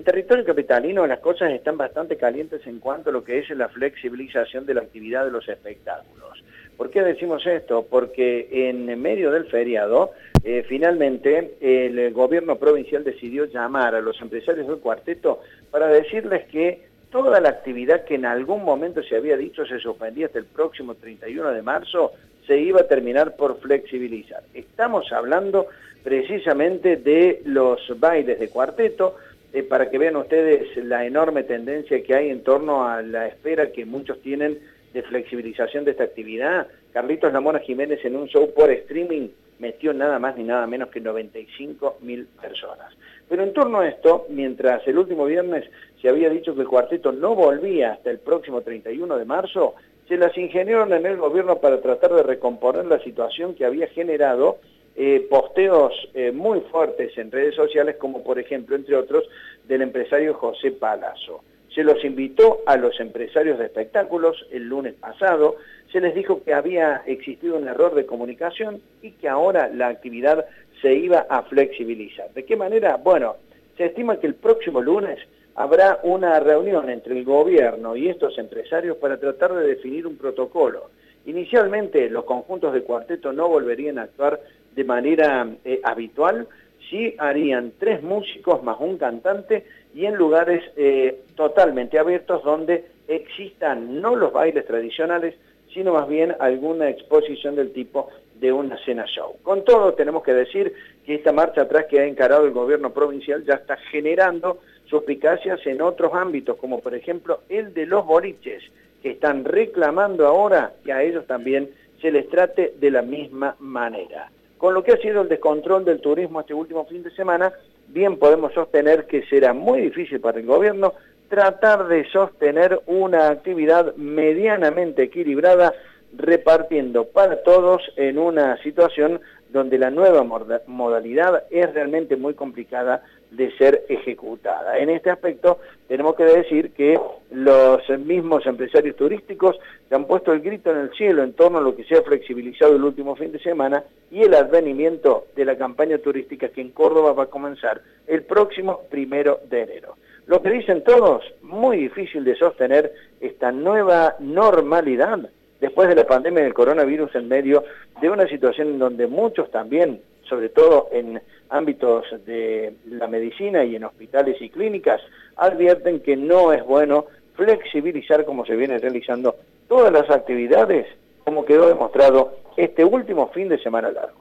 En territorio capitalino las cosas están bastante calientes en cuanto a lo que es la flexibilización de la actividad de los espectáculos. ¿Por qué decimos esto? Porque en medio del feriado, eh, finalmente el gobierno provincial decidió llamar a los empresarios del cuarteto para decirles que toda la actividad que en algún momento se había dicho se suspendía hasta el próximo 31 de marzo, se iba a terminar por flexibilizar. Estamos hablando precisamente de los bailes de cuarteto, eh, para que vean ustedes la enorme tendencia que hay en torno a la espera que muchos tienen de flexibilización de esta actividad. Carlitos Lamona Jiménez en un show por streaming metió nada más ni nada menos que 95 mil personas. Pero en torno a esto, mientras el último viernes se había dicho que el cuarteto no volvía hasta el próximo 31 de marzo, se las ingeniaron en el gobierno para tratar de recomponer la situación que había generado eh, posteos eh, muy fuertes en redes sociales, como por ejemplo, entre otros, del empresario José Palazzo. Se los invitó a los empresarios de espectáculos el lunes pasado, se les dijo que había existido un error de comunicación y que ahora la actividad se iba a flexibilizar. ¿De qué manera? Bueno, se estima que el próximo lunes habrá una reunión entre el gobierno y estos empresarios para tratar de definir un protocolo. Inicialmente los conjuntos de cuarteto no volverían a actuar de manera eh, habitual, sí harían tres músicos más un cantante y en lugares eh, totalmente abiertos donde existan no los bailes tradicionales, sino más bien alguna exposición del tipo de una cena show. Con todo, tenemos que decir que esta marcha atrás que ha encarado el gobierno provincial ya está generando suspicacias en otros ámbitos, como por ejemplo el de los boliches, que están reclamando ahora que a ellos también se les trate de la misma manera. Con lo que ha sido el descontrol del turismo este último fin de semana, bien podemos sostener que será muy difícil para el gobierno tratar de sostener una actividad medianamente equilibrada repartiendo para todos en una situación donde la nueva modalidad es realmente muy complicada de ser ejecutada. En este aspecto tenemos que decir que los mismos empresarios turísticos se han puesto el grito en el cielo en torno a lo que se ha flexibilizado el último fin de semana y el advenimiento de la campaña turística que en Córdoba va a comenzar el próximo primero de enero. Lo que dicen todos, muy difícil de sostener esta nueva normalidad después de la pandemia del coronavirus en medio de una situación en donde muchos también, sobre todo en ámbitos de la medicina y en hospitales y clínicas, advierten que no es bueno flexibilizar como se viene realizando todas las actividades, como quedó demostrado este último fin de semana largo.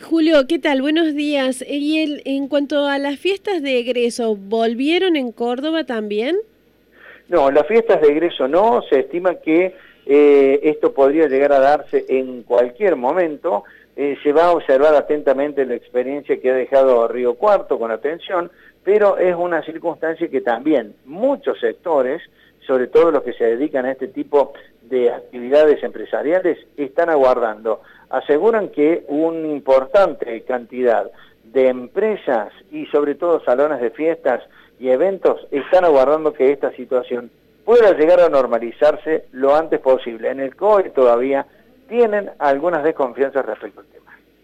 Julio, ¿qué tal? Buenos días. Y en cuanto a las fiestas de egreso, ¿volvieron en Córdoba también? No, las fiestas de egreso no, se estima que eh, esto podría llegar a darse en cualquier momento. Eh, se va a observar atentamente la experiencia que ha dejado Río Cuarto con atención, pero es una circunstancia que también muchos sectores, sobre todo los que se dedican a este tipo de actividades empresariales, están aguardando. Aseguran que una importante cantidad de empresas y sobre todo salones de fiestas y eventos están aguardando que esta situación pueda llegar a normalizarse lo antes posible. En el COE todavía tienen algunas desconfianzas respecto al tema.